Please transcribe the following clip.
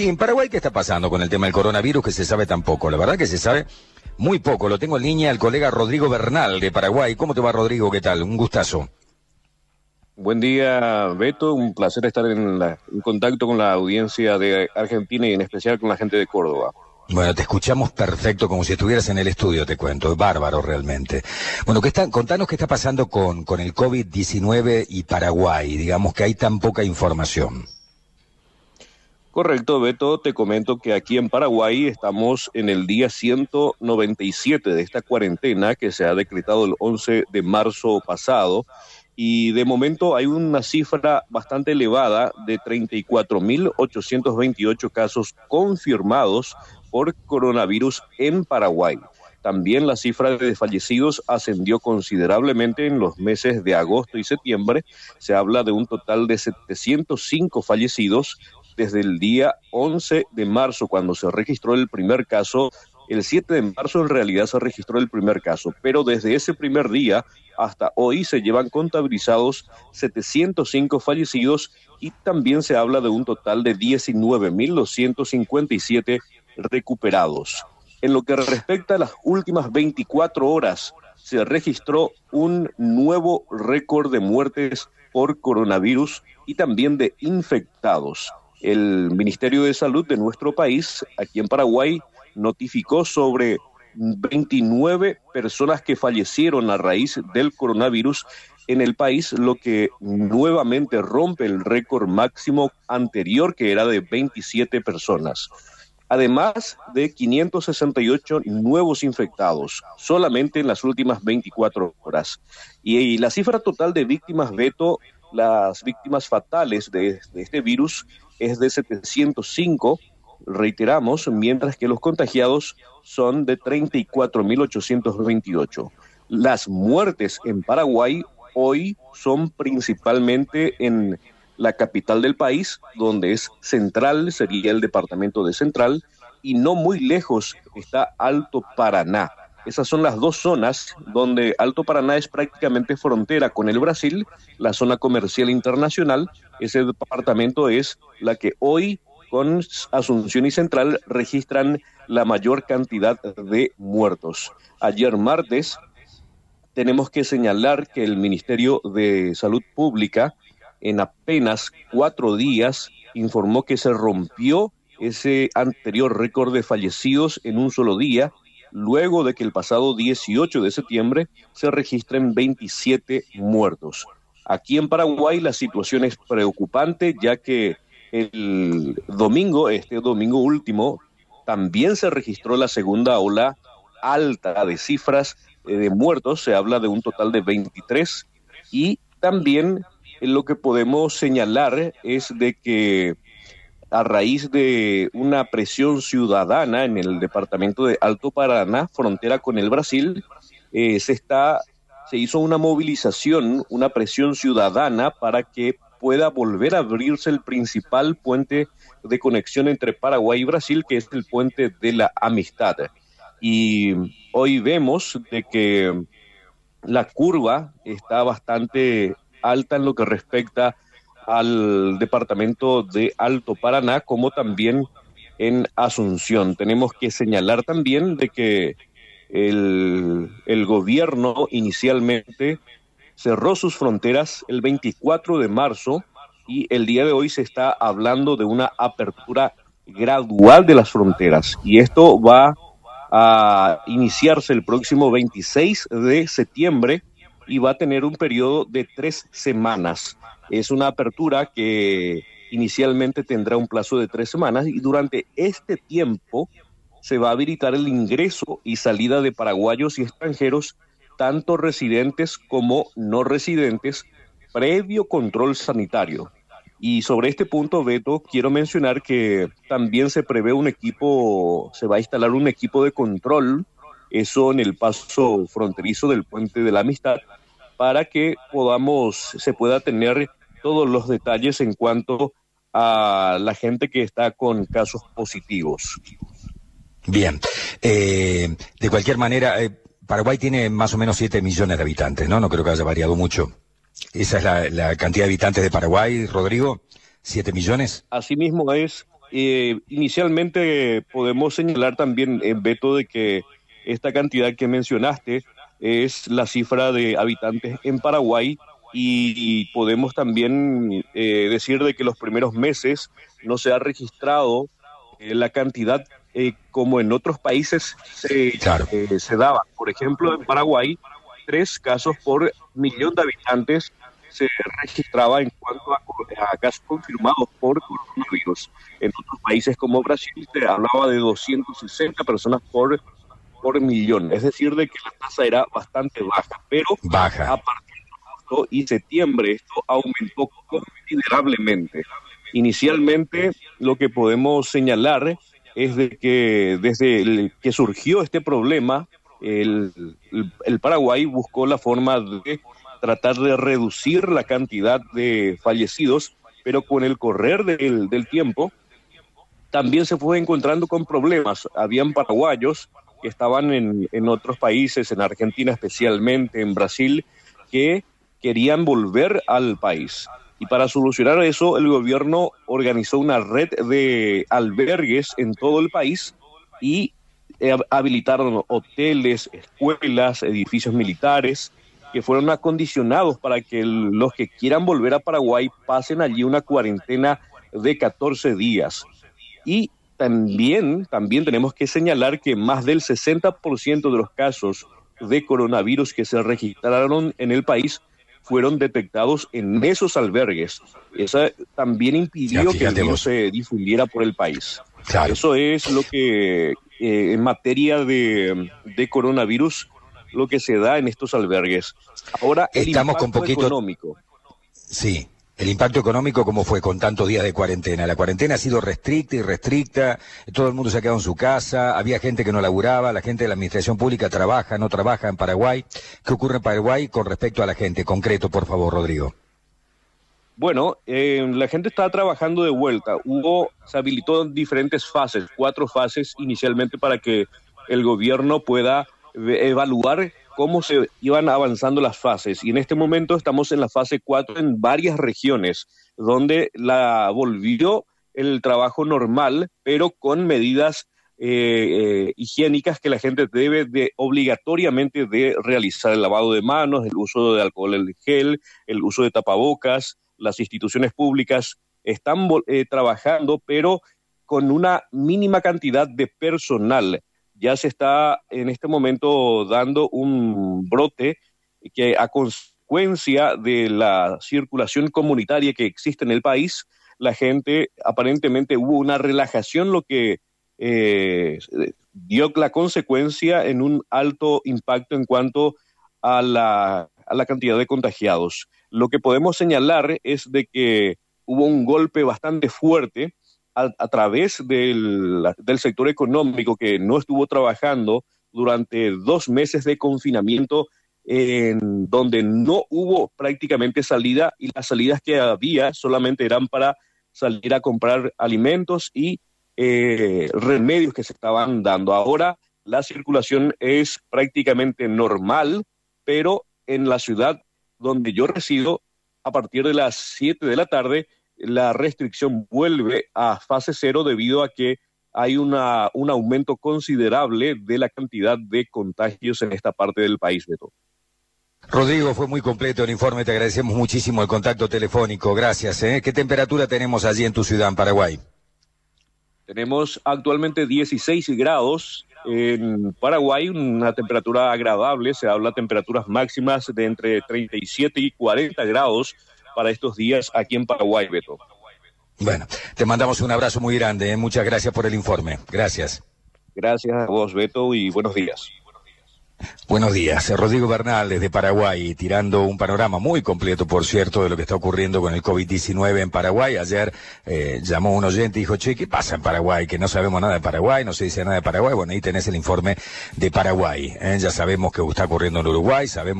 en Paraguay, ¿qué está pasando con el tema del coronavirus que se sabe tan poco? La verdad que se sabe muy poco. Lo tengo en línea al colega Rodrigo Bernal de Paraguay. ¿Cómo te va, Rodrigo? ¿Qué tal? Un gustazo. Buen día, Beto. Un placer estar en, en contacto con la audiencia de Argentina y en especial con la gente de Córdoba. Bueno, te escuchamos perfecto, como si estuvieras en el estudio, te cuento. Bárbaro, realmente. Bueno, ¿qué está, contanos qué está pasando con, con el COVID-19 y Paraguay. Digamos que hay tan poca información. Correcto, Beto, te comento que aquí en Paraguay estamos en el día 197 de esta cuarentena que se ha decretado el 11 de marzo pasado y de momento hay una cifra bastante elevada de 34.828 casos confirmados por coronavirus en Paraguay. También la cifra de fallecidos ascendió considerablemente en los meses de agosto y septiembre. Se habla de un total de 705 fallecidos, desde el día 11 de marzo, cuando se registró el primer caso. El 7 de marzo en realidad se registró el primer caso, pero desde ese primer día hasta hoy se llevan contabilizados 705 fallecidos y también se habla de un total de 19.257 recuperados. En lo que respecta a las últimas 24 horas, se registró un nuevo récord de muertes por coronavirus y también de infectados el Ministerio de Salud de nuestro país, aquí en Paraguay, notificó sobre 29 personas que fallecieron a raíz del coronavirus en el país, lo que nuevamente rompe el récord máximo anterior, que era de 27 personas. Además de 568 nuevos infectados, solamente en las últimas 24 horas. Y, la cifra total de víctimas, Beto, las víctimas fatales de este virus es de 705, reiteramos, mientras que los contagiados son de 34.828. Las muertes en Paraguay hoy son principalmente en la capital del país, donde es central, sería el departamento de Central, y no muy lejos está Alto Paraná. Esas son las dos zonas donde Alto Paraná es prácticamente frontera con el Brasil, la zona comercial internacional. Ese departamento es la que hoy con Asunción y Central registran la mayor cantidad de muertos. Ayer martes tenemos que señalar que el Ministerio de Salud Pública en apenas cuatro días informó que se rompió ese anterior récord de fallecidos en un solo día luego de que el pasado 18 de septiembre se registren 27 muertos. Aquí en Paraguay la situación es preocupante ya que el domingo, este domingo último, también se registró la segunda ola alta de cifras eh, de muertos, se habla de un total de 23 y también lo que podemos señalar es de que a raíz de una presión ciudadana en el departamento de Alto Paraná, frontera con el Brasil, eh, se está se hizo una movilización, una presión ciudadana para que pueda volver a abrirse el principal puente de conexión entre Paraguay y Brasil, que es el puente de la amistad. Y hoy vemos de que la curva está bastante alta en lo que respecta al departamento de Alto Paraná, como también en Asunción. Tenemos que señalar también de que el, el gobierno inicialmente cerró sus fronteras el 24 de marzo y el día de hoy se está hablando de una apertura gradual de las fronteras y esto va a iniciarse el próximo 26 de septiembre y va a tener un periodo de tres semanas. Es una apertura que inicialmente tendrá un plazo de tres semanas y durante este tiempo se va a habilitar el ingreso y salida de paraguayos y extranjeros, tanto residentes como no residentes, previo control sanitario. Y sobre este punto, Beto, quiero mencionar que también se prevé un equipo, se va a instalar un equipo de control, eso en el paso fronterizo del puente de la amistad, para que podamos, se pueda tener todos los detalles en cuanto a la gente que está con casos positivos. Bien, eh, de cualquier manera, eh, Paraguay tiene más o menos 7 millones de habitantes, ¿no? No creo que haya variado mucho. ¿Esa es la, cantidad de habitantes de Paraguay, Rodrigo? ¿7 millones? Asimismo es, Eh, inicialmente podemos señalar también, en Beto, de que esta cantidad que mencionaste es la cifra de habitantes en Paraguay y, podemos también eh, decir de que los primeros meses no se ha registrado eh, la cantidad eh, como en otros países se, se daba. Por ejemplo, en Paraguay, tres casos por millón de habitantes se registraba en cuanto a, casos confirmados por coronavirus. En otros países como Brasil se hablaba de 260 personas por, por millón. Es decir, de que la tasa era bastante baja. Pero baja. a partir agosto y septiembre esto aumentó considerablemente. Inicialmente lo que podemos señalar es de que desde que surgió este problema, el, el, Paraguay buscó la forma de tratar de reducir la cantidad de fallecidos, pero con el correr del, del tiempo también se fue encontrando con problemas. Habían paraguayos que estaban en, en otros países, en Argentina especialmente, en Brasil, que querían volver al país. Y para solucionar eso, el gobierno organizó una red de albergues en todo el país y eh, habilitaron hoteles, escuelas, edificios militares que fueron acondicionados para que los que quieran volver a Paraguay pasen allí una cuarentena de 14 días. Y también, también tenemos que señalar que más del 60% de los casos de coronavirus que se registraron en el país fueron detectados en esos albergues. Eso también impidió que el virus se difundiera por el país. Eso es lo que, eh, en materia de, coronavirus, lo que se da en estos albergues. Ahora, el Estamos con poquito... económico. Sí. El impacto económico, ¿cómo fue con tantos días de cuarentena? La cuarentena ha sido restricta y restricta, todo el mundo se ha quedado en su casa, había gente que no laburaba, la gente de la administración pública trabaja, no trabaja en Paraguay. ¿Qué ocurre en Paraguay con respecto a la gente? Concreto, por favor, Rodrigo. Bueno, eh, la gente está trabajando de vuelta. Hubo, se habilitó diferentes fases, cuatro fases inicialmente para que el gobierno pueda evaluar cómo se iban avanzando las fases. Y en este momento estamos en la fase 4 en varias regiones, donde la volvió el trabajo normal, pero con medidas eh, eh, higiénicas que la gente debe de obligatoriamente de realizar el lavado de manos, el uso de alcohol en gel, el uso de tapabocas, las instituciones públicas están eh, trabajando, pero con una mínima cantidad de personal ya se está en este momento dando un brote que a consecuencia de la circulación comunitaria que existe en el país, la gente aparentemente hubo una relajación, lo que eh, dio la consecuencia en un alto impacto en cuanto a la, a la cantidad de contagiados. Lo que podemos señalar es de que hubo un golpe bastante fuerte a, través del, sector económico que no estuvo trabajando durante dos meses de confinamiento en donde no hubo prácticamente salida y las salidas que había solamente eran para salir a comprar alimentos y eh, remedios que se estaban dando. Ahora la circulación es prácticamente normal, pero en la ciudad donde yo resido, a partir de las 7 de la tarde, la restricción vuelve a fase cero debido a que hay una, un aumento considerable de la cantidad de contagios en esta parte del país, Beto. Rodrigo, fue muy completo el informe, te agradecemos muchísimo el contacto telefónico, gracias. ¿eh? ¿Qué temperatura tenemos allí en tu ciudad, en Paraguay? Tenemos actualmente 16 grados en Paraguay, una temperatura agradable, se habla de temperaturas máximas de entre 37 y 40 grados para estos días aquí en Paraguay, Beto. Bueno, te mandamos un abrazo muy grande. ¿eh? Muchas gracias por el informe. Gracias. Gracias a vos, Beto, y buenos días. Buenos días, Rodrigo Bernal desde Paraguay, tirando un panorama muy completo, por cierto, de lo que está ocurriendo con el COVID-19 en Paraguay. Ayer eh, llamó un oyente y dijo, che, ¿qué pasa en Paraguay? Que no sabemos nada de Paraguay, no se dice nada de Paraguay. Bueno, ahí tenés el informe de Paraguay. ¿eh? Ya sabemos que está ocurriendo en Uruguay, sabemos